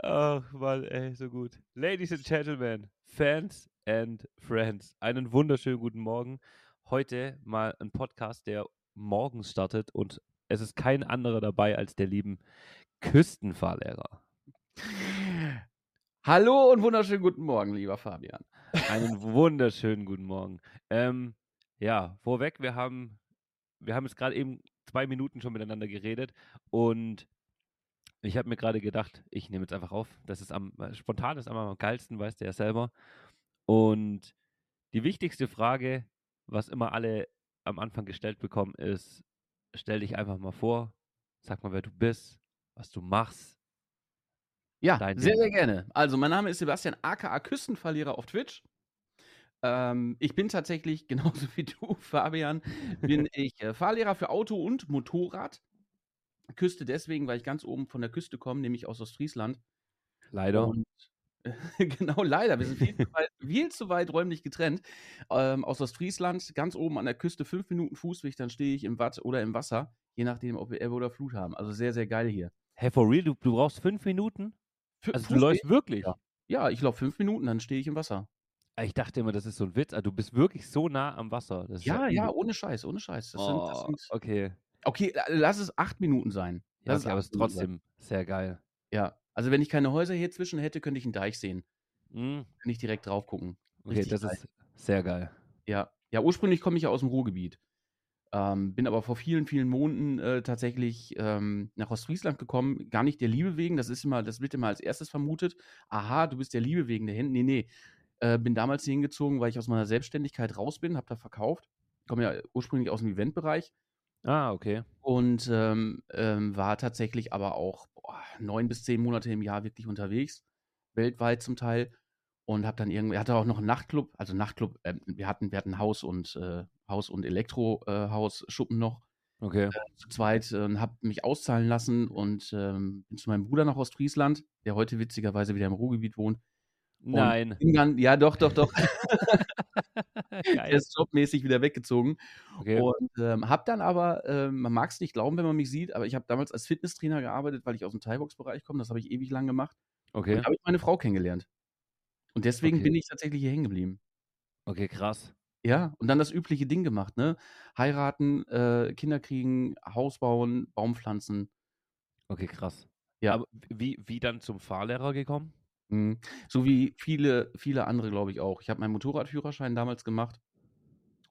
Ach, Mann, ey, so gut. Ladies and Gentlemen, Fans and Friends, einen wunderschönen guten Morgen. Heute mal ein Podcast, der morgens startet und es ist kein anderer dabei als der lieben Küstenfahrlehrer. Hallo und wunderschönen guten Morgen, lieber Fabian. Einen wunderschönen guten Morgen. Ähm, ja, vorweg, wir haben, wir haben jetzt gerade eben zwei Minuten schon miteinander geredet und ich habe mir gerade gedacht, ich nehme jetzt einfach auf. Das ist am spontan ist am geilsten, weißt du ja selber. Und die wichtigste Frage, was immer alle am Anfang gestellt bekommen, ist: Stell dich einfach mal vor, sag mal, wer du bist, was du machst. Ja, sehr, Ding. sehr gerne. Also, mein Name ist Sebastian, aka Küstenverlierer auf Twitch. Ähm, ich bin tatsächlich, genauso wie du, Fabian, bin ich äh, Fahrlehrer für Auto und Motorrad. Küste deswegen, weil ich ganz oben von der Küste komme, nämlich aus Ostfriesland. Leider. Und, genau, leider. Wir sind viel zu weit, viel zu weit räumlich getrennt. Ähm, aus Ostfriesland, ganz oben an der Küste, fünf Minuten Fußweg, dann stehe ich im Watt oder im Wasser, je nachdem, ob wir Ebbe oder Flut haben. Also sehr, sehr geil hier. Hey, for real? Du, du brauchst fünf Minuten? F also Fußweg? du läufst wirklich? Ja, ja ich laufe fünf Minuten, dann stehe ich im Wasser. Ah, ich dachte immer, das ist so ein Witz. Also, du bist wirklich so nah am Wasser. ja, ja, ja, ohne Scheiß, ohne Scheiß. Das oh, sind, das sind, okay. Okay, lass es acht Minuten sein. Ja, okay, aber es ist trotzdem sehr geil. Ja, also wenn ich keine Häuser hier zwischen hätte, könnte ich einen Deich sehen. Mhm. Kann ich direkt drauf gucken. Okay, das geil. ist sehr geil. Ja, ja ursprünglich komme ich ja aus dem Ruhrgebiet. Ähm, bin aber vor vielen, vielen Monaten äh, tatsächlich ähm, nach Ostfriesland gekommen. Gar nicht der Liebe wegen, das ist immer, das wird immer als erstes vermutet. Aha, du bist der Liebe wegen der Hände. Nee, nee. Äh, bin damals hingezogen, weil ich aus meiner Selbstständigkeit raus bin, habe da verkauft. Komme ja ursprünglich aus dem Eventbereich Ah, okay. Und ähm, ähm, war tatsächlich aber auch boah, neun bis zehn Monate im Jahr wirklich unterwegs, weltweit zum Teil. Und habe dann irgendwie, hatte auch noch einen Nachtclub, also Nachtclub, äh, wir hatten, wir hatten Haus und äh, Haus und Elektrohaus, äh, Schuppen noch. Okay. Äh, zu zweit und habe mich auszahlen lassen und ähm, bin zu meinem Bruder nach Ostfriesland, der heute witzigerweise wieder im Ruhrgebiet wohnt. Nein. Dann, ja, doch, doch, doch. er ist jobmäßig wieder weggezogen. Okay. Und ähm, habe dann aber, ähm, man mag es nicht glauben, wenn man mich sieht, aber ich habe damals als Fitnesstrainer gearbeitet, weil ich aus dem Thai-Box-Bereich komme. Das habe ich ewig lang gemacht. Okay. Und habe ich meine Frau kennengelernt. Und deswegen okay. bin ich tatsächlich hier hängen geblieben. Okay, krass. Ja, und dann das übliche Ding gemacht, ne? Heiraten, äh, Kinder kriegen, Haus bauen, Baumpflanzen. Okay, krass. Ja. Aber wie, wie dann zum Fahrlehrer gekommen? Mhm. So wie viele, viele andere, glaube ich auch. Ich habe meinen Motorradführerschein damals gemacht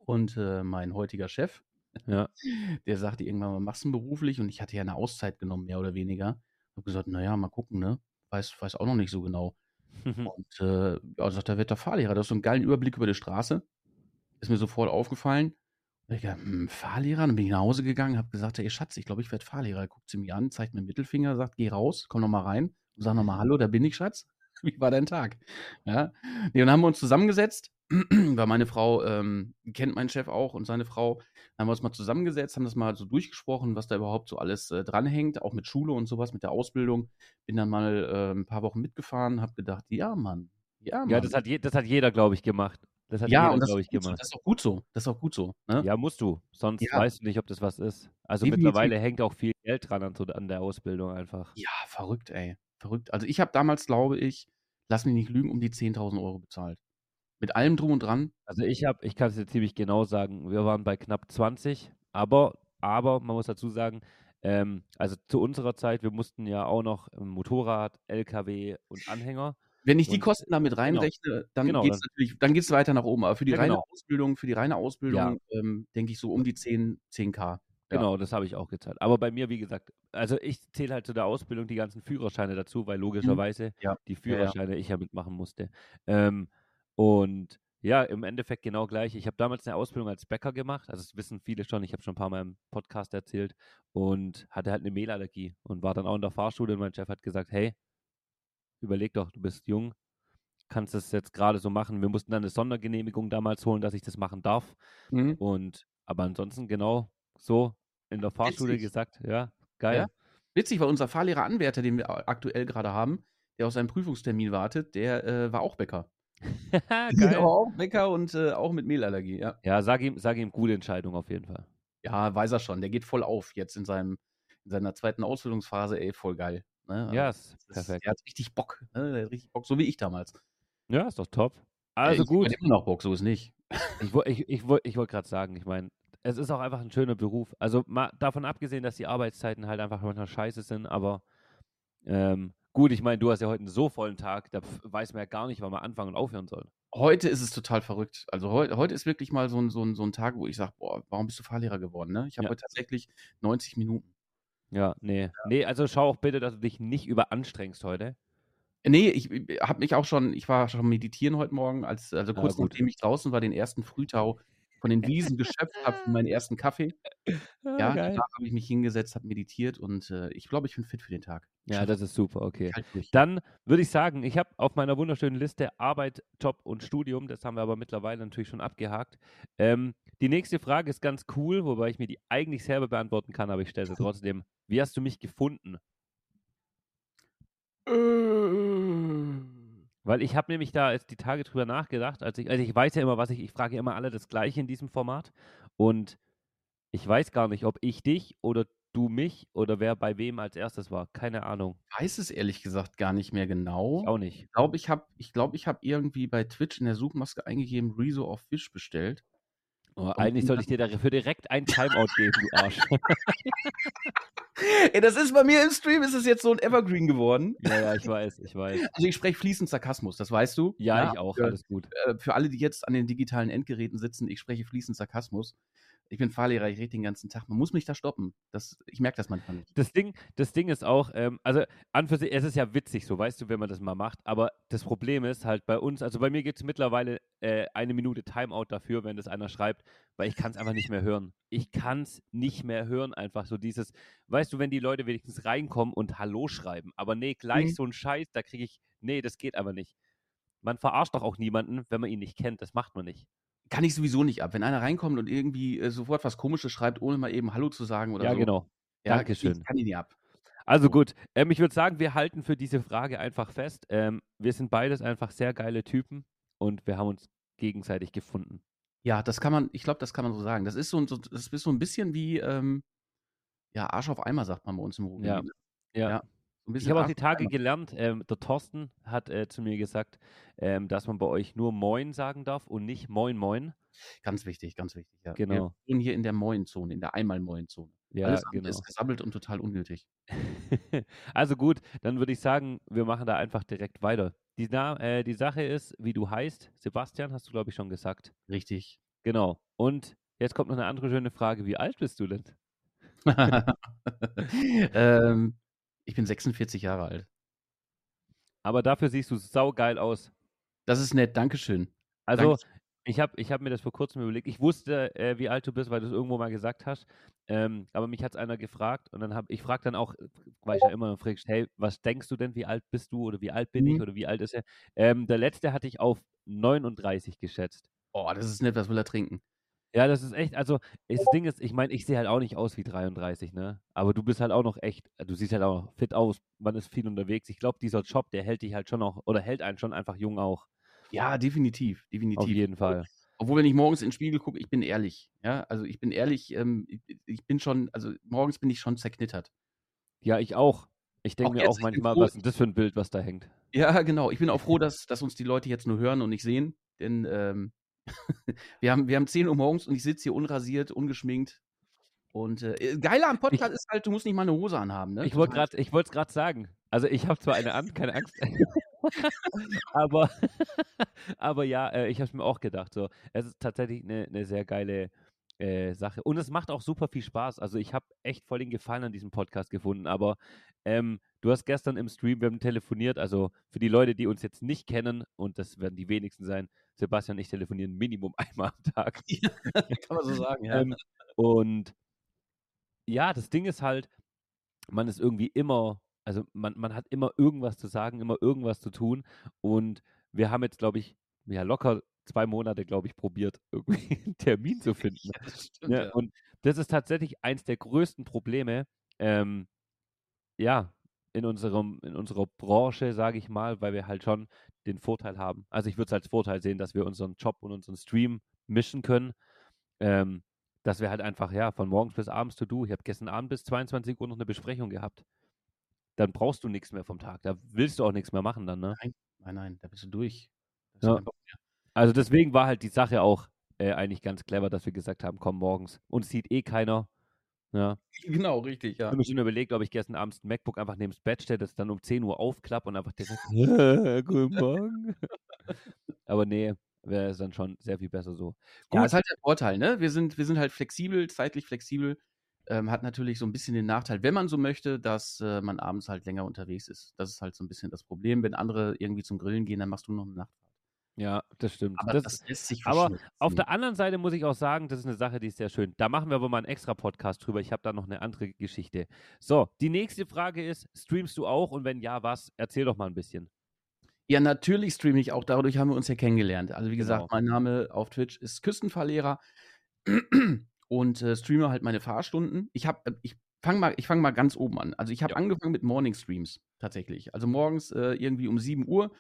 und äh, mein heutiger Chef, ja. der sagte irgendwann mal, machst du beruflich? Und ich hatte ja eine Auszeit genommen, mehr oder weniger. Ich habe gesagt, naja, mal gucken, ne? Weiß, weiß auch noch nicht so genau. und äh, ja, sagt, da wird der Fahrlehrer. Das ist so einen geilen Überblick über die Straße. Ist mir sofort aufgefallen. Und ich dachte, hm, Fahrlehrer? Dann bin ich nach Hause gegangen, habe gesagt, hey Schatz, ich glaube, ich werde Fahrlehrer. Guckt sie mich an, zeigt mir den Mittelfinger, sagt, geh raus, komm noch mal rein. Und sag noch mal Hallo, da bin ich, Schatz. wie war dein Tag? Ja. Nee, und dann haben wir uns zusammengesetzt, weil meine Frau ähm, kennt meinen Chef auch und seine Frau. Dann haben wir uns mal zusammengesetzt, haben das mal so durchgesprochen, was da überhaupt so alles äh, dranhängt, auch mit Schule und sowas, mit der Ausbildung. Bin dann mal äh, ein paar Wochen mitgefahren, habe gedacht, ja, Mann. Ja, Mann. ja das, hat je, das hat jeder, glaube ich, gemacht. Das hat ja, jeder, glaube ich, gemacht. Das ist auch gut so. Das ist auch gut so. Ne? Ja, musst du. Sonst ja. weißt du nicht, ob das was ist. Also Definitiv. mittlerweile hängt auch viel Geld dran an, an der Ausbildung einfach. Ja, verrückt, ey. Verrückt. Also ich habe damals, glaube ich, lass mich nicht lügen, um die 10.000 Euro bezahlt. Mit allem drum und dran. Also ich habe, ich kann es dir ziemlich genau sagen, wir waren bei knapp 20, aber, aber man muss dazu sagen, ähm, also zu unserer Zeit, wir mussten ja auch noch Motorrad, LKW und Anhänger. Wenn ich die Kosten damit genau. reinrechne, dann genau, geht es natürlich, dann geht es weiter nach oben. Aber für die ja, reine genau. Ausbildung, für die reine Ausbildung, ja. ähm, denke ich so um die 10, 10k. Genau, das habe ich auch gezahlt. Aber bei mir, wie gesagt, also ich zähle halt zu der Ausbildung die ganzen Führerscheine dazu, weil mhm. logischerweise ja. die Führerscheine ja, ja. ich ja mitmachen musste. Ähm, und ja, im Endeffekt genau gleich. Ich habe damals eine Ausbildung als Bäcker gemacht. Also das wissen viele schon. Ich habe schon ein paar Mal im Podcast erzählt und hatte halt eine Mehlallergie und war dann auch in der Fahrschule und mein Chef hat gesagt, hey, überleg doch, du bist jung, kannst das jetzt gerade so machen. Wir mussten dann eine Sondergenehmigung damals holen, dass ich das machen darf. Mhm. Und aber ansonsten genau so in der Fahrschule Witzig. gesagt, ja, geil. Ja? Witzig, weil unser Fahrlehrer Anwärter, den wir aktuell gerade haben, der auf seinen Prüfungstermin wartet, der äh, war auch Bäcker. geil. Der war auch Bäcker und äh, auch mit Mehlallergie, ja. Ja, sag ihm, sag ihm gute Entscheidung auf jeden Fall. Ja, weiß er schon. Der geht voll auf jetzt in seinem in seiner zweiten Ausbildungsphase, ey, voll geil. Ne? Ja, Also, ist, perfekt. der hat richtig Bock. Ne? Der hat richtig Bock, so wie ich damals. Ja, ist doch top. Ja, Also ich habe gut. halt immer noch Bock, so ist nicht. Ich, ich, ich, ich wollte gerade sagen, ich meine, es ist auch einfach ein schöner Beruf. Also mal davon abgesehen, dass die Arbeitszeiten halt einfach manchmal scheiße sind, aber ähm, gut, ich meine, du hast ja heute einen so vollen Tag, da weiß man ja gar nicht, wann man anfangen und aufhören soll. Heute ist es total verrückt. Also heu heute ist wirklich mal so ein, so 'n, so 'n Tag, wo ich sage, boah, warum bist du Fahrlehrer geworden? Ne? Ich habe Ja. heute tatsächlich 90 Minuten. Ja, nee. Nee, also schau auch bitte, dass du dich nicht überanstrengst heute. Nee, ich habe mich auch schon, ich war schon meditieren heute Morgen, als, also kurz gut. nachdem ich draußen war, den ersten Frühtau von den Wiesen geschöpft habe für meinen ersten Kaffee. Ah, Ja, geil. danach habe ich mich hingesetzt, habe meditiert und äh, ich glaube, ich bin fit für den Tag. Ja, das ist super, okay. Dann würde ich sagen, ich habe auf meiner wunderschönen Liste Arbeit, Job und Studium, das haben wir aber mittlerweile natürlich schon abgehakt. Ähm, die nächste Frage ist ganz cool, wobei ich mir die eigentlich selber beantworten kann, aber ich stelle sie trotzdem. Wie hast du mich gefunden? Weil ich habe nämlich da jetzt die Tage drüber nachgedacht, als ich, also ich weiß ja immer, was ich, ich frage ja immer alle das Gleiche in diesem Format und ich weiß gar nicht, ob ich dich oder du mich oder wer bei wem als erstes war. Keine Ahnung. weiß es ehrlich gesagt gar nicht mehr Ich genau. auch nicht. Ich glaube, ich habe ich glaub, ich hab irgendwie bei Twitch in der Suchmaske eingegeben, Rezo of Fish bestellt. Oh, eigentlich sollte ich dir dafür direkt ein Timeout geben, du Arsch. Ey, das ist bei mir im Stream, ist es jetzt so ein Evergreen geworden. ja, ja, ich weiß, ich weiß. Also ich spreche fließend Sarkasmus, das weißt du. Ja, ich auch, Für, alles gut. äh, für alle, die jetzt an den digitalen Endgeräten sitzen, ich spreche fließend Sarkasmus. Ich bin Fahrlehrer, ich rede den ganzen Tag. Man muss mich da stoppen. Das, ich merke das manchmal nicht. Das Ding, das Ding ist auch, ähm, also an für sich, es ist ja witzig, so weißt du, wenn man das mal macht, aber das Problem ist halt bei uns, also bei mir gibt es mittlerweile äh, eine Minute Timeout dafür, wenn das einer schreibt, weil ich kann es einfach nicht mehr hören. Ich kann es nicht mehr hören, einfach so dieses, weißt du, wenn die Leute wenigstens reinkommen und Hallo schreiben, aber nee, gleich Mhm. so ein Scheiß, da kriege ich, nee, das geht aber nicht. Man verarscht doch auch niemanden, wenn man ihn nicht kennt, das macht man nicht. Kann ich sowieso nicht ab. Wenn einer reinkommt und irgendwie äh, sofort was Komisches schreibt, ohne mal eben Hallo zu sagen oder Ja, so. genau. Ja, Dankeschön. Ich kann ihn nicht ab. Also So. gut, ähm, ich würde sagen, wir halten für diese Frage einfach fest. Ähm, wir sind beides einfach sehr geile Typen und wir haben uns gegenseitig gefunden. Ja, das kann man, ich glaube, das kann man so sagen. Das ist so, ein- so, das ist so ein bisschen wie, ähm, ja, Arsch auf Eimer, sagt man bei uns im Ja. Ruhrgebiet. ne? Ja. Ja, Ich habe auch die Tage gelernt, ähm, der Thorsten hat äh, zu mir gesagt, ähm, dass man bei euch nur Moin sagen darf und nicht Moin Moin. Ganz wichtig, ganz wichtig. Ja. Genau. Wir wohnen hier in der Moin-Zone, in der Einmal-Moin-Zone. Ja, Alles genau. ist gesammelt und total unnötig. also gut, dann würde ich sagen, wir machen da einfach direkt weiter. Die, äh, die Sache ist, wie du heißt, Sebastian, hast du, glaube ich, schon gesagt. Richtig. Genau. Und jetzt kommt noch eine andere schöne Frage. Wie alt bist du denn? ähm, ich bin 46 Jahre alt. Aber dafür siehst du saugeil aus. Das ist nett, Dankeschön. Also, Dankeschön. ich habe ich hab mir das vor kurzem überlegt. Ich wusste, äh, wie alt du bist, weil du es irgendwo mal gesagt hast. Ähm, aber mich hat es einer gefragt und dann habe ich frage dann auch, weil ich ja immer fragst, hey, was denkst du denn, wie alt bist du oder wie alt bin ich Mhm. oder wie alt ist er? Ähm, der letzte hatte ich auf 39 geschätzt. Oh, das ist nett, was will er trinken? Ja, das ist echt, also das Ding ist, ich meine, ich sehe halt auch nicht aus wie 33, ne? Aber du bist halt auch noch echt, du siehst halt auch noch fit aus, man ist viel unterwegs. Ich glaube, dieser Job, der hält dich halt schon auch, oder hält einen schon einfach jung auch. Ja, definitiv, Auf definitiv. jeden Fall. Obwohl, wenn ich morgens in den Spiegel gucke, ich bin ehrlich. Ja, also ich bin ehrlich, ähm, ich, bin schon, also morgens bin ich schon zerknittert. Ja, ich auch. Ich denke mir auch manchmal, froh- was ist das für ein Bild, was da hängt? Ja, genau. Ich bin auch froh, dass, dass uns die Leute jetzt nur hören und nicht sehen. Denn ähm, wir, haben, wir haben 10 Uhr morgens und ich sitze hier unrasiert, ungeschminkt. Und äh, geiler am Podcast ist halt, du musst nicht mal eine Hose anhaben. Ne? Ich wollte Total- gerade, ich wollte es gerade sagen. Also ich habe zwar eine an, keine Angst. aber, aber ja, äh, ich habe es mir auch gedacht. So, es ist tatsächlich eine, eine sehr geile äh, Sache. Und es macht auch super viel Spaß. Also ich habe echt voll den Gefallen an diesem Podcast gefunden. Aber ähm, du hast gestern im Stream, wir haben telefoniert. Also für die Leute, die uns jetzt nicht kennen, und das werden die wenigsten sein, Sebastian und ich telefonieren Minimum einmal am Tag. Kann man so sagen, ja. Ähm, und ja, das Ding ist halt, man ist irgendwie immer, also man, man hat immer irgendwas zu sagen, immer irgendwas zu tun. Und wir haben jetzt, glaube ich, ja locker zwei Monate, glaube ich, probiert, irgendwie einen Termin zu finden. Ja, das stimmt, Ja, ja. Und das ist tatsächlich eins der größten Probleme, ähm, ja, in unserem, in unserer Branche, sage ich mal, weil wir halt schon den Vorteil haben. Also ich würde es als Vorteil sehen, dass wir unseren Job und unseren Stream mischen können. Ähm, dass wir halt einfach, ja, von morgens bis abends to do. Ich habe gestern Abend bis 22 Uhr noch eine Besprechung gehabt. dann brauchst du nichts mehr vom Tag. Da willst du auch nichts mehr machen dann, ne? Nein, nein, nein, da bist du durch. Ja. Also deswegen war halt die Sache auch äh, eigentlich ganz clever, dass wir gesagt haben, komm morgens. Und es sieht eh keiner. Ja. Genau, richtig, ja. Ich habe mir schon überlegt, ob ich gestern abends ein MacBook einfach neben das Bett stelle, das dann um 10 Uhr aufklappe und einfach direkt Guten Morgen. Aber nee, wäre es dann schon sehr viel besser so. Gut. Ja, ist halt der Vorteil, ne? Wir sind, wir sind halt flexibel, zeitlich flexibel. Ähm, hat natürlich so ein bisschen den Nachteil, wenn man so möchte, dass äh, man abends halt länger unterwegs ist. Das ist halt so ein bisschen das Problem. Wenn andere irgendwie zum Grillen gehen, dann machst du noch eine Nachtfahrt. Ja, das stimmt. Aber das, das lässt sich aber auf der anderen Seite muss ich auch sagen, das ist eine Sache, die ist sehr schön. Da machen wir aber mal einen extra Podcast drüber. Ich habe da noch eine andere Geschichte. So, die nächste Frage ist: Streamst du auch? Und wenn ja, was? Erzähl doch mal ein bisschen. Ja, natürlich streame ich auch. Dadurch haben wir uns ja kennengelernt. Also, wie gesagt, genau. mein Name auf Twitch ist Küstenfahrlehrer und äh, streame halt meine Fahrstunden. Ich habe, äh, ich fange mal, ich fange mal ganz oben an. Also, ich habe ja. angefangen mit Morning Streams tatsächlich. Also morgens äh, irgendwie um 7 Uhr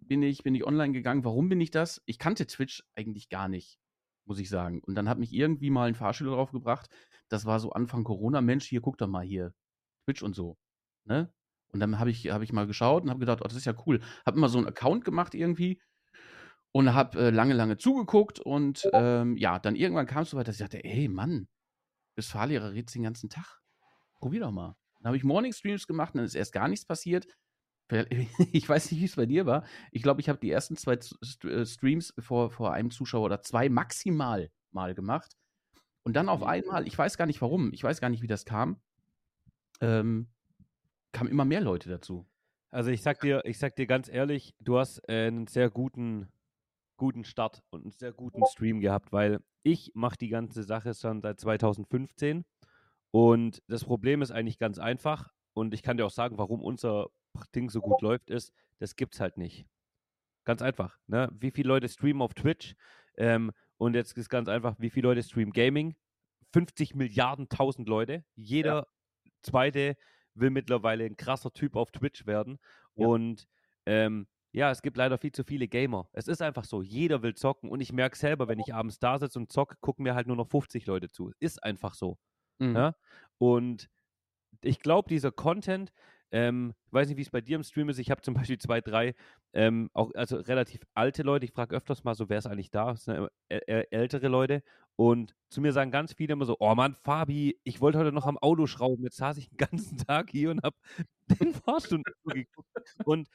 bin ich, bin ich online gegangen. Warum bin ich das? Ich kannte Twitch eigentlich gar nicht, muss ich sagen. Und dann hat mich irgendwie mal ein Fahrschüler drauf gebracht. Das war so Anfang Corona. Mensch, hier, guck doch mal hier. Twitch und so. Ne? Und dann habe ich, hab ich mal geschaut und habe gedacht, oh, das ist ja cool. Habe immer so einen Account gemacht irgendwie und habe äh, lange, lange zugeguckt. Und ähm, ja, dann irgendwann kam es so weit, dass ich dachte, ey, Mann, bist Fahrlehrer, redest den ganzen Tag. Probier doch mal. Dann habe ich Morning Streams gemacht, dann ist erst gar nichts passiert. Ich weiß nicht, wie es bei dir war. Ich glaube, ich habe die ersten zwei äh, Streams vor, vor einem Zuschauer oder zwei maximal mal gemacht. Und dann auf mhm. einmal, ich weiß gar nicht warum, ich weiß gar nicht, wie das kam, ähm, kamen immer mehr Leute dazu. Also ich sag dir, ich sag dir ganz ehrlich, du hast äh, einen sehr guten, guten Start und einen sehr guten Stream gehabt, weil ich mache die ganze Sache schon seit 2015 und das Problem ist eigentlich ganz einfach und ich kann dir auch sagen, warum unser Ding so gut läuft, ist, das gibt's halt nicht. Ganz einfach. Ne? Wie viele Leute streamen auf Twitch? Ähm, und jetzt ist ganz einfach, wie viele Leute streamen Gaming? 50 Milliarden, tausend Leute. Jeder ja. zweite will mittlerweile ein krasser Typ auf Twitch werden. Ja. Und ähm, ja, es gibt leider viel zu viele Gamer. Es ist einfach so, jeder will zocken und ich merke selber, wenn ich abends da sitze und zocke, gucken mir halt nur noch 50 Leute zu. Ist einfach so. Mhm. Ja? Und ich glaube, dieser Content, ähm, ich weiß nicht, wie es bei dir im Stream ist. Ich habe zum Beispiel zwei, drei, ähm, auch also relativ alte Leute. Ich frage öfters mal so, wer ist eigentlich da? Das sind ältere Leute. Und zu mir sagen ganz viele immer so: Oh Mann, Fabi, ich wollte heute noch am Auto schrauben. Jetzt saß ich den ganzen Tag hier und habe den Fahrstunden geguckt. Und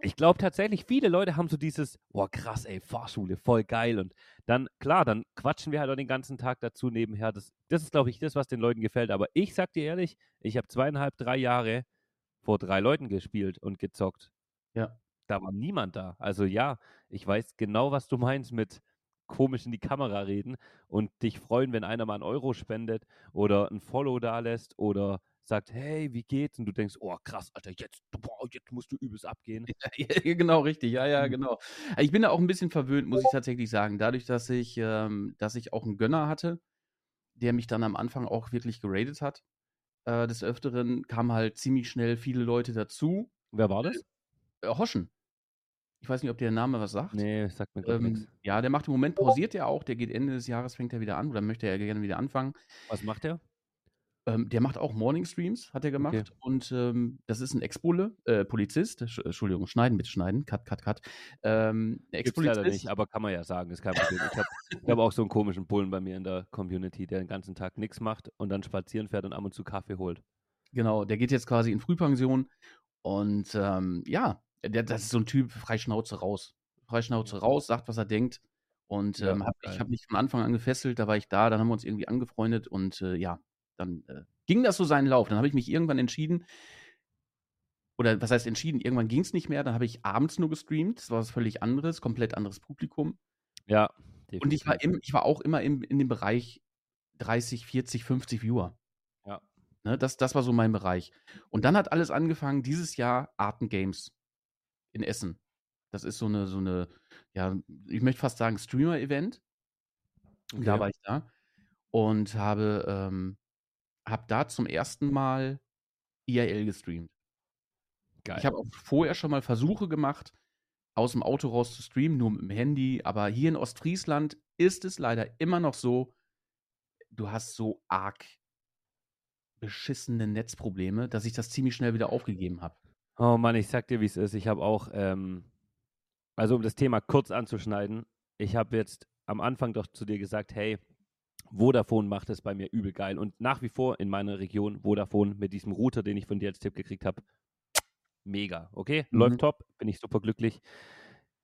ich glaube tatsächlich, viele Leute haben so dieses, boah, krass, ey, Fahrschule, voll geil. Und dann, klar, dann quatschen wir halt auch den ganzen Tag dazu nebenher. Das, das ist, glaube ich, das, was den Leuten gefällt. Aber ich sag dir ehrlich, ich habe zweieinhalb, drei Jahre vor drei Leuten gespielt und gezockt. Ja. Da war niemand da. Also ja, ich weiß genau, was du meinst mit komisch in die Kamera reden und dich freuen, wenn einer mal einen Euro spendet oder ein Follow da lässt oder sagt, hey, wie geht's? Und du denkst, oh krass, Alter, jetzt, boah, jetzt musst du übelst abgehen. Ja, genau, richtig, ja, ja, mhm. genau. Ich bin da auch ein bisschen verwöhnt, muss ich tatsächlich sagen. Dadurch, dass ich, ähm, dass ich auch einen Gönner hatte, der mich dann am Anfang auch wirklich geradet hat. Äh, des Öfteren kamen halt ziemlich schnell viele Leute dazu. Wer war das? Äh, Hoschen. Ich weiß nicht, ob der Name was sagt. Nee, sagt mir ähm, nichts. Ja, der macht im Moment pausiert ja auch. Der geht Ende des Jahres, fängt er wieder an oder möchte er gerne wieder anfangen. Was macht er? Ähm, der macht auch Morning Streams, hat er gemacht. Okay. Und ähm, das ist ein Ex-Bulle, äh, Polizist. Sch Entschuldigung, schneiden, bitte schneiden. Cut, cut, cut. Ähm, Ex-Polizist. leider nicht, aber kann man ja sagen, ist kein Problem. Ich habe hab auch so einen komischen Bullen bei mir in der Community, der den ganzen Tag nichts macht und dann spazieren fährt und ab und zu Kaffee holt. Genau, der geht jetzt quasi in Frühpension. Und ähm, ja, der, das ist so ein Typ, Freischnauze raus. Freischnauze raus, sagt, was er denkt. Und ja, ähm, hab, ich habe mich von Anfang an gefesselt, da war ich da, dann haben wir uns irgendwie angefreundet und äh, ja, dann äh, ging das so seinen Lauf. Dann habe ich mich irgendwann entschieden, oder was heißt entschieden, irgendwann ging es nicht mehr, dann habe ich abends nur gestreamt, das war was völlig anderes, komplett anderes Publikum. Ja. Definitiv. Und ich war, im, ich war auch immer im, in dem Bereich 30, 40, 50 Viewer. Ja. Ne, das, das war so mein Bereich. Und dann hat alles angefangen, dieses Jahr Arten Games in Essen. Das ist so eine, so eine, ja, ich möchte fast sagen, Streamer-Event. Okay. Da war ich da und habe ähm, habe da zum ersten Mal IRL gestreamt. Geil. Ich habe auch vorher schon mal Versuche gemacht, aus dem Auto raus zu streamen, nur mit dem Handy. Aber hier in Ostfriesland ist es leider immer noch so, du hast so arg beschissene Netzprobleme, dass ich das ziemlich schnell wieder aufgegeben habe. Oh Mann, ich sag dir, wie es ist. Ich habe auch, ähm, also um das Thema kurz anzuschneiden, ich habe jetzt am Anfang doch zu dir gesagt, hey, Vodafone macht es bei mir übel geil. Und nach wie vor in meiner Region Vodafone mit diesem Router, den ich von dir als Tipp gekriegt habe, mega. Okay, mhm. läuft top, bin ich super glücklich.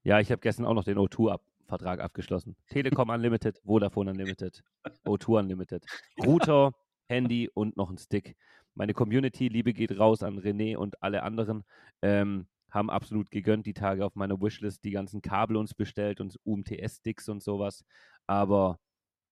Ja, ich habe gestern auch noch den O2-Vertrag abgeschlossen. Telekom Unlimited, Vodafone Unlimited, O2 Unlimited. Router, Handy und noch ein Stick. Meine Community, Liebe geht raus an René und alle anderen. Ähm, haben absolut gegönnt die Tage auf meiner Wishlist die ganzen Kabel uns bestellt und UMTS-Sticks und sowas. Aber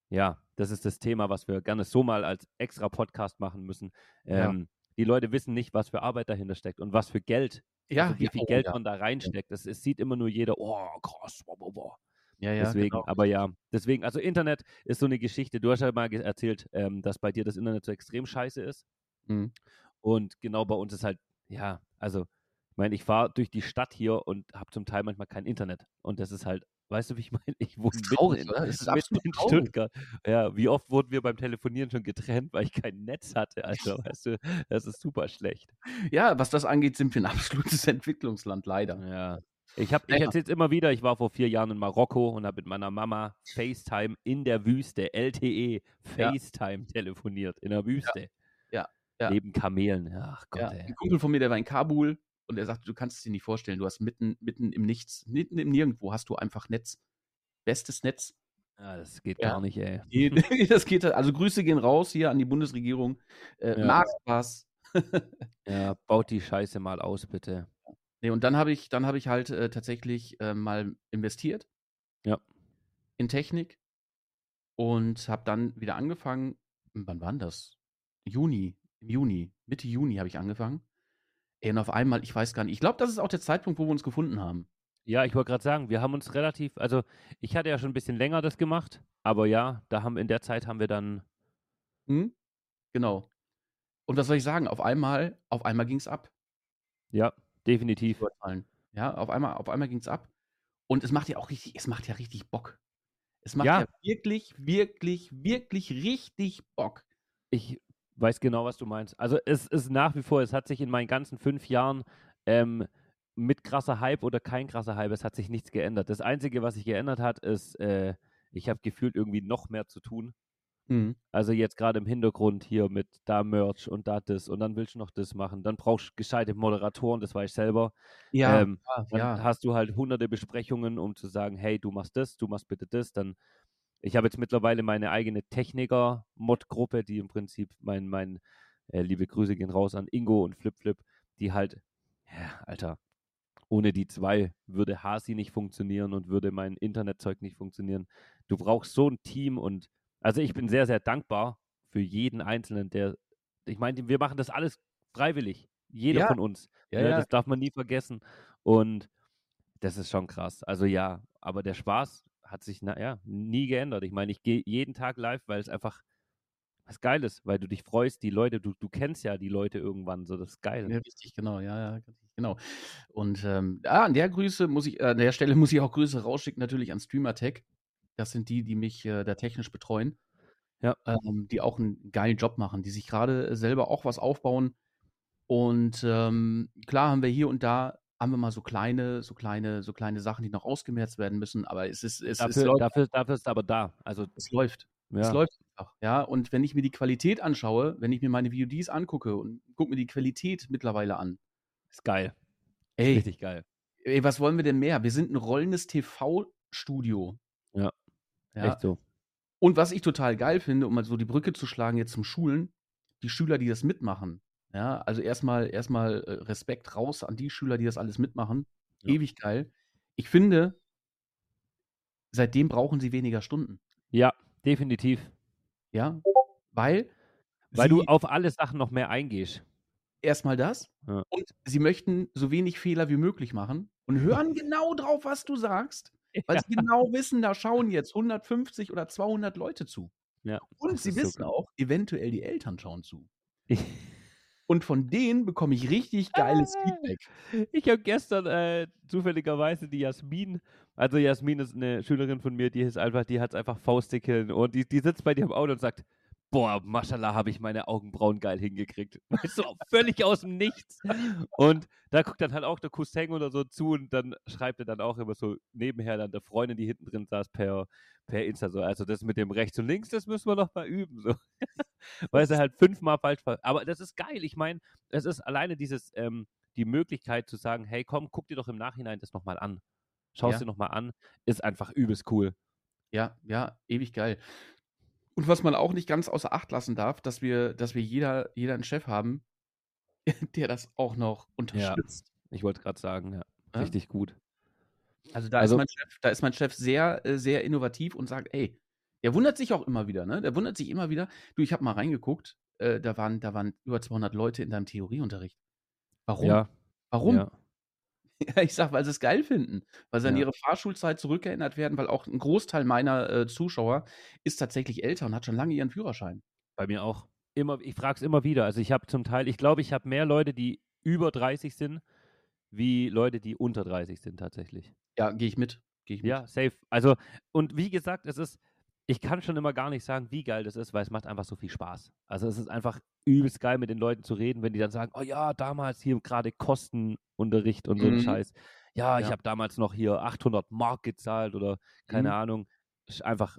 ja, das ist das Thema, was wir gerne so mal als extra Podcast machen müssen. Ähm, ja. Die Leute wissen nicht, was für Arbeit dahinter steckt und was für Geld, ja, also wie viel oh, Geld man da reinsteckt. Das, es sieht immer nur jeder, oh krass, boah, boah, boah. Ja, ja, deswegen, genau. aber ja, deswegen, also Internet ist so eine Geschichte. Du hast ja mal erzählt, ähm, dass bei dir das Internet so extrem scheiße ist. Mhm. Und genau bei uns ist halt, ja, also, ich meine, ich fahre durch die Stadt hier und habe zum Teil manchmal kein Internet. Und das ist halt Weißt du, wie ich meine? Ich wohne traurig, mitten, in, oder? Das ist mitten in Stuttgart. Ja, wie oft wurden wir beim Telefonieren schon getrennt, weil ich kein Netz hatte? Also, weißt du, das ist super schlecht. Ja, was das angeht, sind wir ein absolutes Entwicklungsland, leider. Ja. Ich, hab, ich erzähle es immer wieder, ich war vor vier Jahren in Marokko und habe mit meiner Mama FaceTime in der Wüste, LTE, FaceTime ja. telefoniert, in der Wüste. Ja. ja. Neben Kamelen. Ach Gott, ja. Ein Kumpel von mir, der war in Kabul und er sagte, du kannst es dir nicht vorstellen, du hast mitten, mitten im Nichts, mitten im Nirgendwo hast du einfach Netz. Bestes Netz. Ja, das geht ja. gar nicht, ey. das geht, also Grüße gehen raus hier an die Bundesregierung. Äh, ja. Macht was. ja, baut die Scheiße mal aus, bitte. Nee, und dann habe ich, dann habe ich halt äh, tatsächlich äh, mal investiert. Ja. In Technik. Und habe dann wieder angefangen. Wann war das? Juni. Im Juni. Mitte Juni habe ich angefangen. Und auf einmal, ich weiß gar nicht, ich glaube, das ist auch der Zeitpunkt, wo wir uns gefunden haben. Ja, ich wollte gerade sagen, wir haben uns relativ, also ich hatte ja schon ein bisschen länger das gemacht, aber ja, da haben in der Zeit haben wir dann. Hm? Genau. Und was soll ich sagen? Auf einmal, auf einmal ging es ab. Ja, definitiv. Ja, auf einmal, auf einmal ging es ab. Und es macht ja auch richtig, es macht ja richtig Bock. Es macht ja, ja wirklich, wirklich, wirklich richtig Bock. Ich weiß genau, was du meinst. Also es ist nach wie vor, es hat sich in meinen ganzen fünf Jahren ähm, mit krasser Hype oder kein krasser Hype, es hat sich nichts geändert. Das Einzige, was sich geändert hat, ist, äh, ich habe gefühlt irgendwie noch mehr zu tun. Mhm. Also jetzt gerade im Hintergrund hier mit da Merch und da das und dann willst du noch das machen. Dann brauchst du gescheite Moderatoren, das weiß ich selber. Ja, ähm, ja, dann ja. hast du halt hunderte Besprechungen, um zu sagen, hey, du machst das, du machst bitte das. Dann ich habe jetzt mittlerweile meine eigene Techniker-Mod-Gruppe, die im Prinzip mein, mein äh, liebe Grüße gehen raus an Ingo und Flip Flip, die halt, ja, Alter, ohne die zwei würde Hasi nicht funktionieren und würde mein Internetzeug nicht funktionieren. Du brauchst so ein Team und also ich bin sehr, sehr dankbar für jeden Einzelnen, der, ich meine, wir machen das alles freiwillig. Jeder ja. von uns. Ja, ne, ja, das darf man nie vergessen. Und das ist schon krass. Also ja, aber der Spaß hat sich naja, nie geändert. Ich meine, ich gehe jeden Tag live, weil es einfach was geil ist, weil du dich freust, die Leute, du, du kennst ja die Leute irgendwann, so das ist geil. Ja, richtig, genau, ja, ja, genau. Und ähm, ja, an der Grüße muss ich, äh, an der Stelle muss ich auch Grüße rausschicken, natürlich an Streamertech. Das sind die, die mich äh, da technisch betreuen. Ja. Ähm, die auch einen geilen Job machen, die sich gerade selber auch was aufbauen. Und ähm, klar haben wir hier und da haben wir mal so kleine, so kleine, so kleine Sachen, die noch ausgemerzt werden müssen, aber es ist, es, dafür, es läuft. Dafür, dafür ist aber da. Also es läuft. Ja. Es läuft einfach. Ja, und wenn ich mir die Qualität anschaue, wenn ich mir meine VODs angucke und gucke mir die Qualität mittlerweile an. Ist geil. Ey, Richtig geil. Ey, was wollen wir denn mehr? Wir sind ein rollendes TV-Studio. Ja. ja. Echt so. Und was ich total geil finde, um mal so die Brücke zu schlagen jetzt zum Schulen, die Schüler, die das mitmachen, ja, also erstmal erstmal äh, Respekt raus an die Schüler, die das alles mitmachen. Ja. Ewig geil. Ich finde, seitdem brauchen sie weniger Stunden. Ja, definitiv. Ja, weil weil du auf alle Sachen noch mehr eingehst. Erstmal das ja. und sie möchten so wenig Fehler wie möglich machen und hören genau drauf, was du sagst, weil ja. sie genau wissen, da schauen jetzt 150 oder 200 Leute zu. Ja, und sie wissen so auch, eventuell die Eltern schauen zu. Und von denen bekomme ich richtig geiles ah, Feedback. Ich habe gestern äh, zufälligerweise die Jasmin, also Jasmin ist eine Schülerin von mir, die ist einfach, die hat es einfach faustig hin und die, die sitzt bei dir im Auto und sagt, boah, Maschallah, habe ich meine Augenbrauen geil hingekriegt. Weißt du, völlig aus dem Nichts. Und da guckt dann halt auch der Cousin oder so zu und dann schreibt er dann auch immer so nebenher dann der Freundin, die hinten drin saß, per, per Insta so, also das mit dem rechts und links, das müssen wir noch mal üben. So. Weil sie halt fünfmal falsch war. Aber das ist geil. Ich meine, es ist alleine dieses, ähm, die Möglichkeit zu sagen, hey komm, guck dir doch im Nachhinein das nochmal an. Schau es Ja. dir nochmal an, ist einfach übelst cool. Ja, ja, ewig geil. Und was man auch nicht ganz außer Acht lassen darf, dass wir, dass wir jeder, jeder einen Chef haben, der das auch noch unterstützt. Ich wollte gerade sagen, ja, Ja. richtig gut. Also da Also- ist mein Chef, da ist mein Chef sehr, äh, sehr innovativ und sagt, ey, der wundert sich auch immer wieder, ne? Der wundert sich immer wieder. Du, ich habe mal reingeguckt, äh, da waren, da waren über 200 Leute in deinem Theorieunterricht. Warum? Ja, Warum? ja. Ja, ich sag, weil sie es geil finden, weil sie an Ja. ihre Fahrschulzeit zurückerinnert werden, weil auch ein Großteil meiner äh, Zuschauer ist tatsächlich älter und hat schon lange ihren Führerschein. Bei mir auch. Immer, ich frage es immer wieder. Also ich habe zum Teil, ich glaube, ich habe mehr Leute, die über 30 sind, wie Leute, die unter 30 sind tatsächlich. Ja, gehe ich mit. Gehe ich mit. Ja, safe. Also, und wie gesagt, es ist, ich kann schon immer gar nicht sagen, wie geil das ist, weil es macht einfach so viel Spaß. Also es ist einfach übelst geil, mit den Leuten zu reden, wenn die dann sagen, oh ja, damals hier gerade Kostenunterricht und so ein Mhm. Scheiß. Ja, ich Ja. habe damals noch hier 800 Mark gezahlt oder keine Mhm. Ahnung. Ist einfach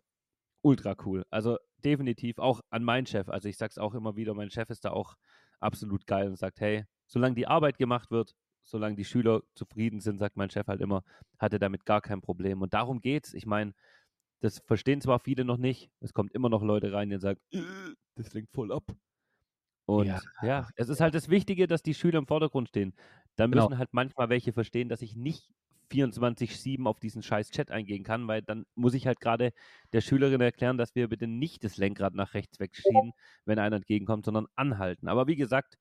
ultra cool. Also definitiv auch an meinen Chef. Also ich sag's auch immer wieder, mein Chef ist da auch absolut geil und sagt, hey, solange die Arbeit gemacht wird, solange die Schüler zufrieden sind, sagt mein Chef halt immer, hat er damit gar kein Problem. Und darum geht's. Ich meine, das verstehen zwar viele noch nicht. Es kommt immer noch Leute rein, die sagen, "Äh, das lenkt voll ab. Und ja. Ja. es ist halt das Wichtige, dass die Schüler im Vordergrund stehen. Da Genau. müssen halt manchmal welche verstehen, dass ich nicht 24-7 auf diesen scheiß Chat eingehen kann, weil dann muss ich halt gerade der Schülerin erklären, dass wir bitte nicht das Lenkrad nach rechts wegschieben, wenn einer entgegenkommt, sondern anhalten. Aber wie gesagt,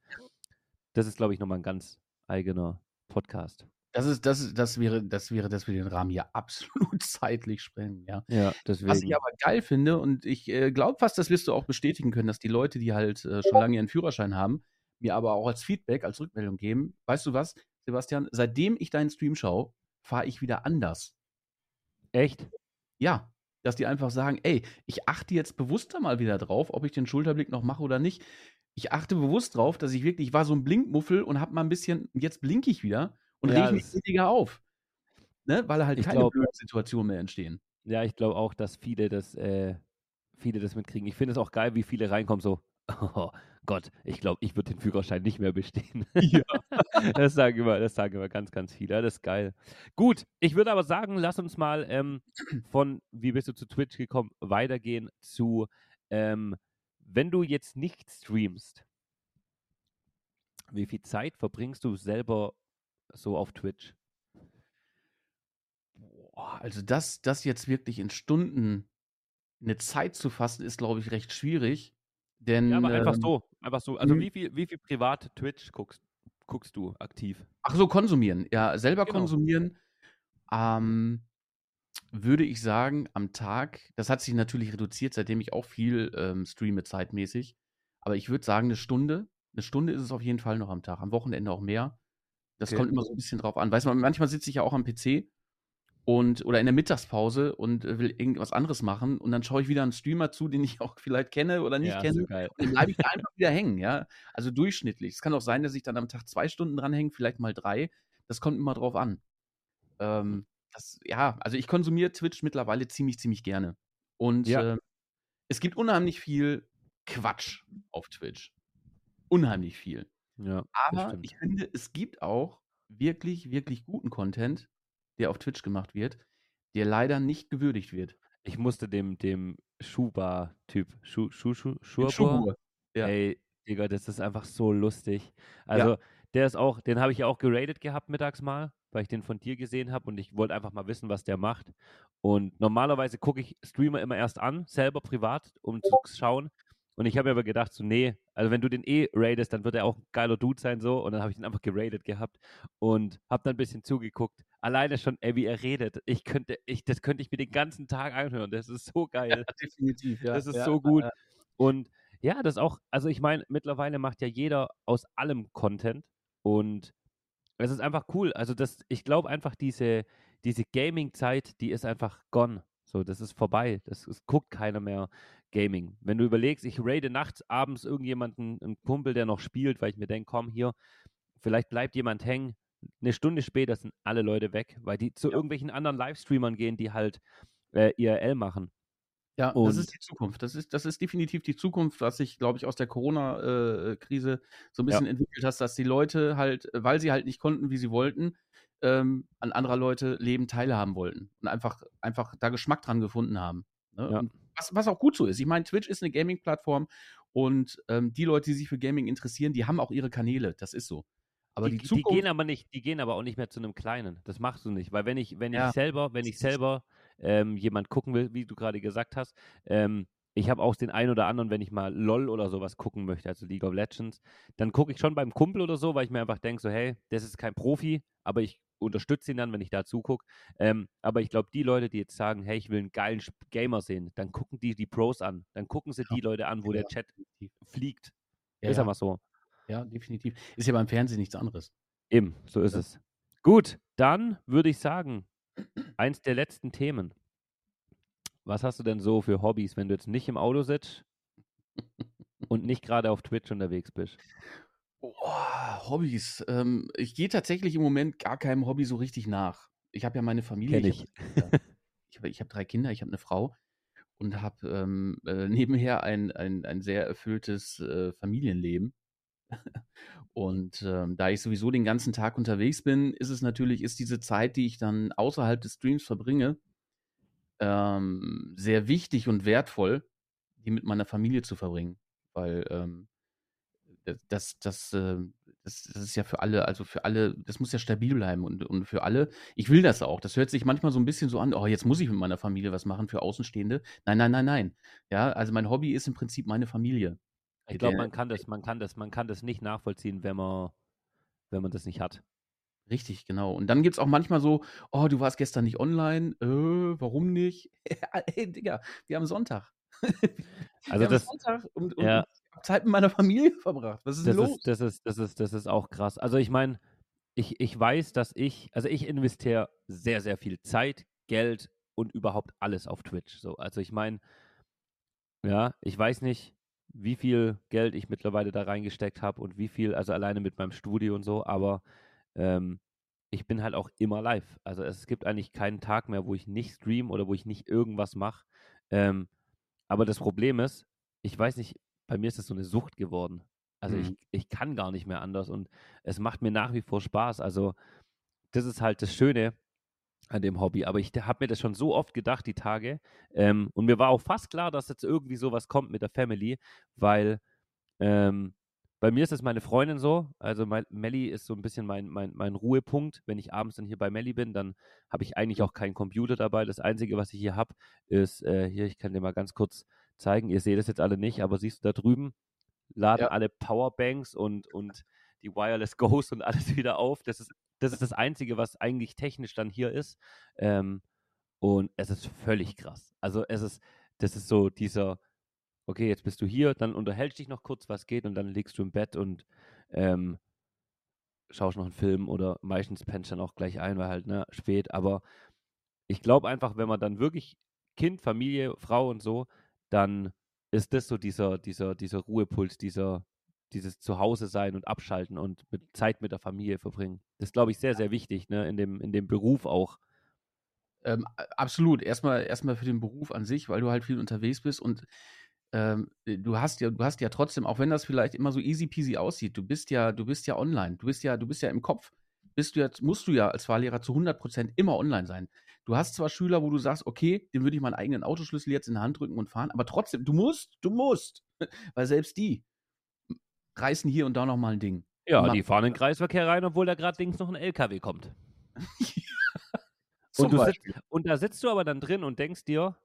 das ist, glaube ich, nochmal ein ganz eigener Podcast. Das ist, das ist, das wäre, das wäre, dass wir den Rahmen hier absolut zeitlich sprengen, ja. Ja, Was deswegen. ich aber geil finde, und ich äh, glaube fast, das wirst du auch bestätigen können, dass die Leute, die halt äh, schon lange ihren Führerschein haben, mir aber auch als Feedback, als Rückmeldung geben. Weißt du was, Sebastian, seitdem ich deinen Stream schaue, fahre ich wieder anders. Echt? Ja, dass die einfach sagen, ey, ich achte jetzt bewusster mal wieder drauf, ob ich den Schulterblick noch mache oder nicht. Ich achte bewusst drauf, dass ich wirklich, ich war so ein Blinkmuffel und habe mal ein bisschen, jetzt blinke ich wieder und Ja, rege mich weniger auf. Ne? Weil halt keine glaub- Situationen mehr entstehen. Ja, ich glaube auch, dass viele das, äh, viele das mitkriegen. Ich finde es auch geil, wie viele reinkommen, so, oh Gott, ich glaube, ich würde den Führerschein nicht mehr bestehen. Ja. das sagen immer, das sagen immer ganz, ganz viele. Das ist geil. Gut, ich würde aber sagen, lass uns mal ähm, von wie bist du zu Twitch gekommen, weitergehen zu, ähm, wenn du jetzt nicht streamst, wie viel Zeit verbringst du selber so auf Twitch? Boah, also das, das jetzt wirklich in Stunden eine Zeit zu fassen, ist, glaube ich, recht schwierig. Denn, Ja, aber einfach ähm, so, einfach so. Also mhm. wie viel, wie viel privat Twitch guckst, guckst du aktiv? Ach so, konsumieren. Ja, selber Genau. konsumieren. Ähm, würde ich sagen, am Tag, das hat sich natürlich reduziert, seitdem ich auch viel ähm, streame zeitmäßig. Aber ich würde sagen, eine Stunde. Eine Stunde ist es auf jeden Fall noch am Tag. Am Wochenende auch mehr. Das Okay. kommt immer so ein bisschen drauf an. Weiß man, manchmal sitze ich ja auch am PC und oder in der Mittagspause und äh, will irgendwas anderes machen und dann schaue ich wieder einen Streamer zu, den ich auch vielleicht kenne oder nicht ja, kenne. geil. Und dann bleibe ich da einfach wieder hängen, ja. Also durchschnittlich. Es kann auch sein, dass ich dann am Tag zwei Stunden dranhänge, vielleicht mal drei. Das kommt immer drauf an. Ähm, das, ja, also ich konsumiere Twitch mittlerweile ziemlich, ziemlich gerne. Und Ja. äh, es gibt unheimlich viel Quatsch auf Twitch. Unheimlich viel. Ja, Aber ich finde, es gibt auch wirklich, wirklich guten Content, der auf Twitch gemacht wird, der leider nicht gewürdigt wird. Ich musste dem, dem Schuba-Typ, Schu, Schu, Schu, Schuhur. Ja. ey, Digga, das ist einfach so lustig. Also, der ist auch, den habe ich ja auch geradet gehabt mittags mal, weil ich den von dir gesehen habe und ich wollte einfach mal wissen, was der macht. Und normalerweise gucke ich Streamer immer erst an, selber privat, um zu schauen. Und ich habe mir aber gedacht, so, nee, also wenn du den eh raidest, dann wird er auch ein geiler Dude sein, so. Und dann habe ich ihn einfach geradet gehabt und habe dann ein bisschen zugeguckt. Alleine schon, ey, wie er redet. Ich könnte, ich, das könnte ich mir den ganzen Tag anhören. Das ist so geil. definitiv, ja. Das ist ja, so gut. ja. Und ja, das auch, also ich meine, mittlerweile macht ja jeder aus allem Content und es ist einfach cool. Also das, ich glaube einfach, diese, diese Gaming-Zeit, die ist einfach gone. So, das ist vorbei. Das, das guckt keiner mehr Gaming. Wenn du überlegst, ich raide nachts, abends irgendjemanden, einen Kumpel, der noch spielt, weil ich mir denke, komm hier, vielleicht bleibt jemand hängen. Eine Stunde später sind alle Leute weg, weil die zu Ja. irgendwelchen anderen Livestreamern gehen, die halt äh, IRL machen. Ja, das Und- ist die Zukunft. Das ist, das ist definitiv die Zukunft, was sich, glaube ich, aus der Corona-Krise so ein bisschen entwickelt hat, dass die Leute halt, weil sie halt nicht konnten, wie sie wollten, ähm, an anderer Leute Leben teilhaben wollten und einfach, einfach da Geschmack dran gefunden haben. Ne? Ja. Und was, was auch gut so ist. Ich meine, Twitch ist eine Gaming-Plattform und ähm, die Leute, die sich für Gaming interessieren, die haben auch ihre Kanäle. Das ist so. Aber die, die, die Zukunft. gehen aber nicht, die gehen aber auch nicht mehr zu einem kleinen. Das machst du nicht, weil wenn ich, wenn Ja. ich selber, wenn ich selber ähm, jemand gucken will, wie du gerade gesagt hast, ähm, ich habe auch den einen oder anderen, wenn ich mal LOL oder sowas gucken möchte, also League of Legends, dann gucke ich schon beim Kumpel oder so, weil ich mir einfach denke, so, hey, das ist kein Profi, aber ich unterstütze ihn dann, wenn ich da zugucke. Ähm, aber ich glaube, die Leute, die jetzt sagen, hey, ich will einen geilen Gamer sehen, dann gucken die die Pros an. Dann gucken sie die Leute an, wo Ja, der Chat fliegt. Ja, ist ja. einfach so. ja, definitiv. Ist ja beim Fernsehen nichts anderes. Eben, so ist Ja. es. Gut, dann würde ich sagen, eins der letzten Themen. Was hast du denn so für Hobbys, wenn du jetzt nicht im Auto sitzt und nicht gerade auf Twitch unterwegs bist? Oh, Hobbys. Ähm, ich gehe tatsächlich im Moment gar keinem Hobby so richtig nach. Ich habe ja meine Familie. Kenn ich habe hab, hab drei Kinder, ich habe eine Frau und habe ähm, äh, nebenher ein, ein, ein sehr erfülltes äh, Familienleben. Und ähm, da ich sowieso den ganzen Tag unterwegs bin, ist es natürlich, ist diese Zeit, die ich dann außerhalb des Streams verbringe, ähm, sehr wichtig und wertvoll, die mit meiner Familie zu verbringen. Weil ähm, das, das, äh, das, das ist ja für alle, also für alle, das muss ja stabil bleiben und, und für alle, ich will das auch. Das hört sich manchmal so ein bisschen so an, oh, jetzt muss ich mit meiner Familie was machen für Außenstehende. Nein, nein, nein, nein. Ja, also mein Hobby ist im Prinzip meine Familie. Ich glaube, man kann das, man kann das, man kann das nicht nachvollziehen, wenn man, wenn man das nicht hat. Richtig, genau. Und dann gibt es auch manchmal so, oh, du warst gestern nicht online, äh, warum nicht? Ey, Digga, wir haben Sonntag. Also wir haben das, Sonntag und, und ja. Zeit mit meiner Familie verbracht. Was ist das los? ist, das ist, das ist, das ist auch krass. Also ich meine, ich, ich weiß, dass ich, also ich investiere sehr, sehr viel Zeit, Geld und überhaupt alles auf Twitch. So, also ich meine, ja, ich weiß nicht, wie viel Geld ich mittlerweile da reingesteckt habe und wie viel, also alleine mit meinem Studio und so, aber ähm, ich bin halt auch immer live. Also es gibt eigentlich keinen Tag mehr, wo ich nicht stream oder wo ich nicht irgendwas mache. Ähm, aber das Problem ist, ich weiß nicht, bei mir ist das so eine Sucht geworden. Also ich, Mhm. ich kann gar nicht mehr anders und es macht mir nach wie vor Spaß. Also das ist halt das Schöne an dem Hobby. Aber ich habe mir das schon so oft gedacht, die Tage. Ähm, und mir war auch fast klar, dass jetzt irgendwie sowas kommt mit der Family, weil ähm, bei mir ist es meine Freundin so. Also mein, Melli ist so ein bisschen mein, mein, mein Ruhepunkt. Wenn ich abends dann hier bei Melli bin, dann habe ich eigentlich auch keinen Computer dabei. Das Einzige, was ich hier habe, ist äh, hier, ich kann dir mal ganz kurz zeigen. Ihr seht es jetzt alle nicht, aber siehst du da drüben, laden Ja. alle Powerbanks und, und die Wireless Ghost und alles wieder auf. Das ist, das ist das Einzige, was eigentlich technisch dann hier ist. Ähm, und es ist völlig krass. Also es ist, das ist so dieser, okay, jetzt bist du hier, dann unterhältst dich noch kurz, was geht, und dann liegst du im Bett und ähm, schaust noch einen Film oder meistens pennst dann auch gleich ein, weil halt, ne, spät. Aber ich glaube einfach, wenn man dann wirklich Kind, Familie, Frau und so, dann ist das so dieser, dieser, dieser Ruhepuls, dieser, dieses Zuhause sein und abschalten und mit Zeit mit der Familie verbringen. Das ist, glaube ich, sehr, sehr wichtig, ne, in dem, in dem Beruf auch. Ähm, absolut. Erstmal, erstmal für den Beruf an sich, weil du halt viel unterwegs bist und ähm, du hast ja, du hast ja trotzdem, auch wenn das vielleicht immer so easy peasy aussieht, du bist ja, du bist ja online, du bist ja, du bist ja im Kopf, bist du jetzt, musst du ja als Fahrlehrer zu 100% immer online sein. Du hast zwar Schüler, wo du sagst, okay, dem würde ich meinen eigenen Autoschlüssel jetzt in der Hand drücken und fahren, aber trotzdem, du musst, du musst, weil selbst die reißen hier und da noch mal ein Ding. Ja, Ma- die fahren in den Kreisverkehr rein, obwohl da gerade links noch ein LKW kommt. Und, sitzt, und da sitzt du aber dann drin und denkst dir,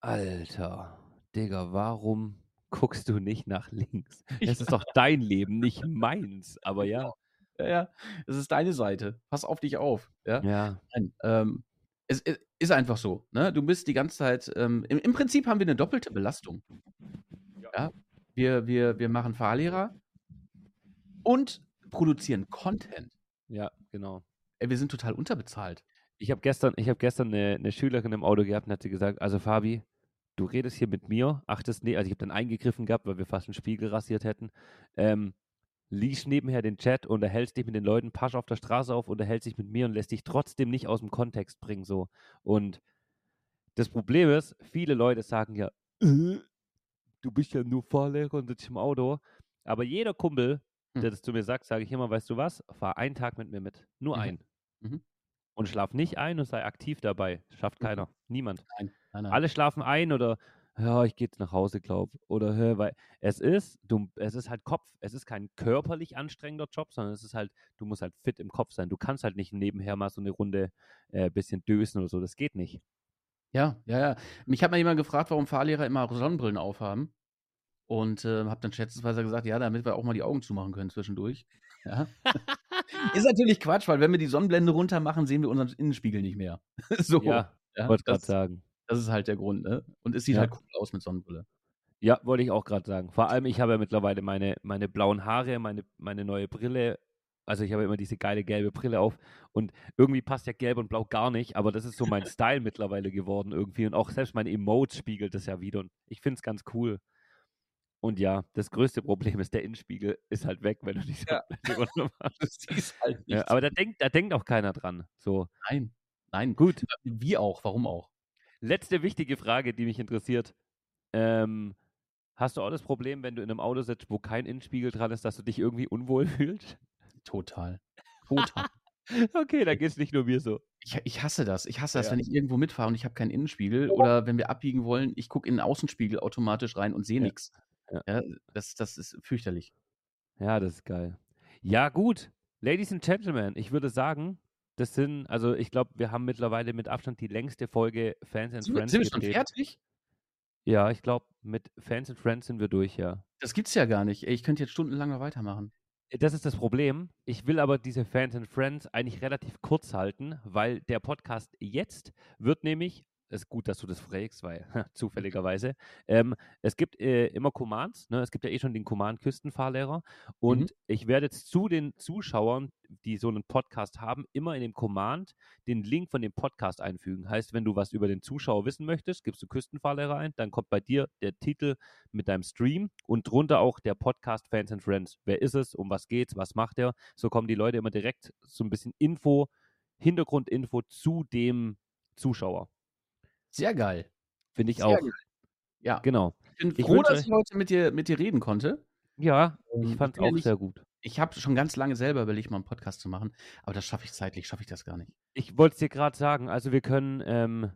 Alter, Digga, warum guckst du nicht nach links? Es ist doch dein Leben, nicht meins. Aber ja. Ja, ja, es ist deine Seite. Pass auf dich auf. Ja. Ja. Nein, ähm, es, es ist einfach so. Ne? Du bist die ganze Zeit. Ähm, im, Im Prinzip haben wir eine doppelte Belastung. Ja. Wir, wir, wir machen Fahrlehrer und produzieren Content. Ja, genau. Ey, wir sind total unterbezahlt. Ich habe gestern, ich hab gestern eine, eine Schülerin im Auto gehabt und hat sie gesagt, also Fabi, du redest hier mit mir, achtest, nee, also ich habe dann eingegriffen gehabt, weil wir fast einen Spiegel rasiert hätten, ähm, liest nebenher den Chat, unterhältst dich mit den Leuten, pasch auf der Straße auf, unterhältst dich mit mir und lässt dich trotzdem nicht aus dem Kontext bringen, so. Und das Problem ist, viele Leute sagen ja, äh, du bist ja nur Fahrlehrer und sitzt im Auto. Aber jeder Kumpel, hm. der das zu mir sagt, sage ich immer, weißt du was, fahr einen Tag mit mir mit. Nur mhm. einen. Mhm. Und schlaf nicht ein und sei aktiv dabei. Schafft mhm. keiner. Mhm. Niemand. Nein. Nein, nein. Alle schlafen ein oder ja, ich gehe jetzt nach Hause, glaub. Oder hör, weil es ist, du, es ist halt Kopf, es ist kein körperlich anstrengender Job, sondern es ist halt, du musst halt fit im Kopf sein. Du kannst halt nicht nebenher mal so eine Runde äh, bisschen dösen oder so. Das geht nicht. Ja, ja, ja. Mich hat mal jemand gefragt, warum Fahrlehrer immer Sonnenbrillen aufhaben. Und äh, habe dann schätzungsweise gesagt, ja, damit wir auch mal die Augen zumachen können zwischendurch. Ja. ist natürlich Quatsch, weil wenn wir die Sonnenblende runter machen, sehen wir unseren Innenspiegel nicht mehr. so. Ja, ja wollte gerade sagen. Das ist halt der Grund, ne? Und es sieht ja. halt cool aus mit Sonnenbrille. Ja, wollte ich auch gerade sagen. Vor allem, ich habe ja mittlerweile meine, meine blauen Haare, meine, meine neue Brille. Also ich habe immer diese geile gelbe Brille auf und irgendwie passt ja gelb und blau gar nicht, aber das ist so mein Style mittlerweile geworden irgendwie und auch selbst meine Emotes spiegelt das ja wieder und ich finde es ganz cool. Und ja, das größte Problem ist, der Innenspiegel ist halt weg, wenn du die ja. machst. Siehst halt nicht. Ja, aber da denkt, da denkt auch keiner dran. So. Nein, nein. Gut. Wie auch, warum auch? Letzte wichtige Frage, die mich interessiert. Ähm, hast du auch das Problem, wenn du in einem Auto sitzt, wo kein Innenspiegel dran ist, dass du dich irgendwie unwohl fühlst? Total. Total. okay, dann geht es nicht nur mir so. Ich, ich hasse das. Ich hasse das, ja. wenn ich irgendwo mitfahre und ich habe keinen Innenspiegel oder wenn wir abbiegen wollen, ich gucke in den Außenspiegel automatisch rein und sehe ja. nichts. Ja. das, das ist fürchterlich. Ja, das ist geil. Ja, gut. Ladies and Gentlemen, ich würde sagen, das sind, also ich glaube, wir haben mittlerweile mit Abstand die längste Folge Fans and sind Friends. Sind wir schon fertig? Ja, ich glaube, mit Fans and Friends sind wir durch, ja. Das gibt's ja gar nicht. Ich könnte jetzt stundenlang noch weitermachen. Das ist das Problem. Ich will aber diese Fans and Friends eigentlich relativ kurz halten, weil der Podcast jetzt wird nämlich ist gut, dass du das fragst, weil zufälligerweise. Ähm, es gibt äh, immer Commands, ne? es gibt ja eh schon den Command Küstenfahrlehrer und mhm. ich werde jetzt zu den Zuschauern, die so einen Podcast haben, immer in dem Command den Link von dem Podcast einfügen. Heißt, wenn du was über den Zuschauer wissen möchtest, gibst du Küstenfahrlehrer ein, dann kommt bei dir der Titel mit deinem Stream und drunter auch der Podcast Fans and Friends. Wer ist es? Um was geht's? Was macht er? So kommen die Leute immer direkt so ein bisschen Info, Hintergrundinfo zu dem Zuschauer. Sehr geil. Finde ich Sehr auch. Geil. Ja. Genau. Ich bin froh, ich dass ich heute mit dir, mit dir reden konnte. Ja, ich fand es auch sehr gut. Ich habe schon ganz lange selber überlegt, mal einen Podcast zu machen, aber das schaffe ich zeitlich, schaffe ich das gar nicht. Ich wollte es dir gerade sagen, also wir können, ähm,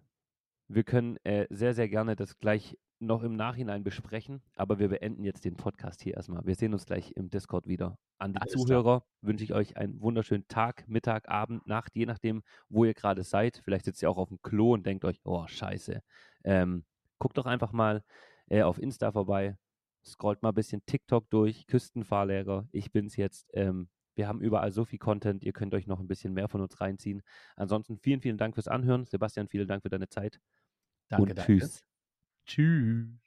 wir können äh, sehr, sehr gerne das gleich noch im Nachhinein besprechen, aber wir beenden jetzt den Podcast hier erstmal. Wir sehen uns gleich im Discord wieder. An die Alles Zuhörer klar. wünsche ich euch einen wunderschönen Tag, Mittag, Abend, Nacht, je nachdem, wo ihr gerade seid. Vielleicht sitzt ihr auch auf dem Klo und denkt euch, oh, scheiße. Ähm, guckt doch einfach mal äh, auf Insta vorbei, scrollt mal ein bisschen TikTok durch, Küstenfahrlehrer. Ich bin's jetzt. Ähm, wir haben überall so viel Content, ihr könnt euch noch ein bisschen mehr von uns reinziehen. Ansonsten vielen, vielen Dank fürs Anhören. Sebastian, vielen Dank für deine Zeit. Danke, und danke. Tschüss. Tschüss.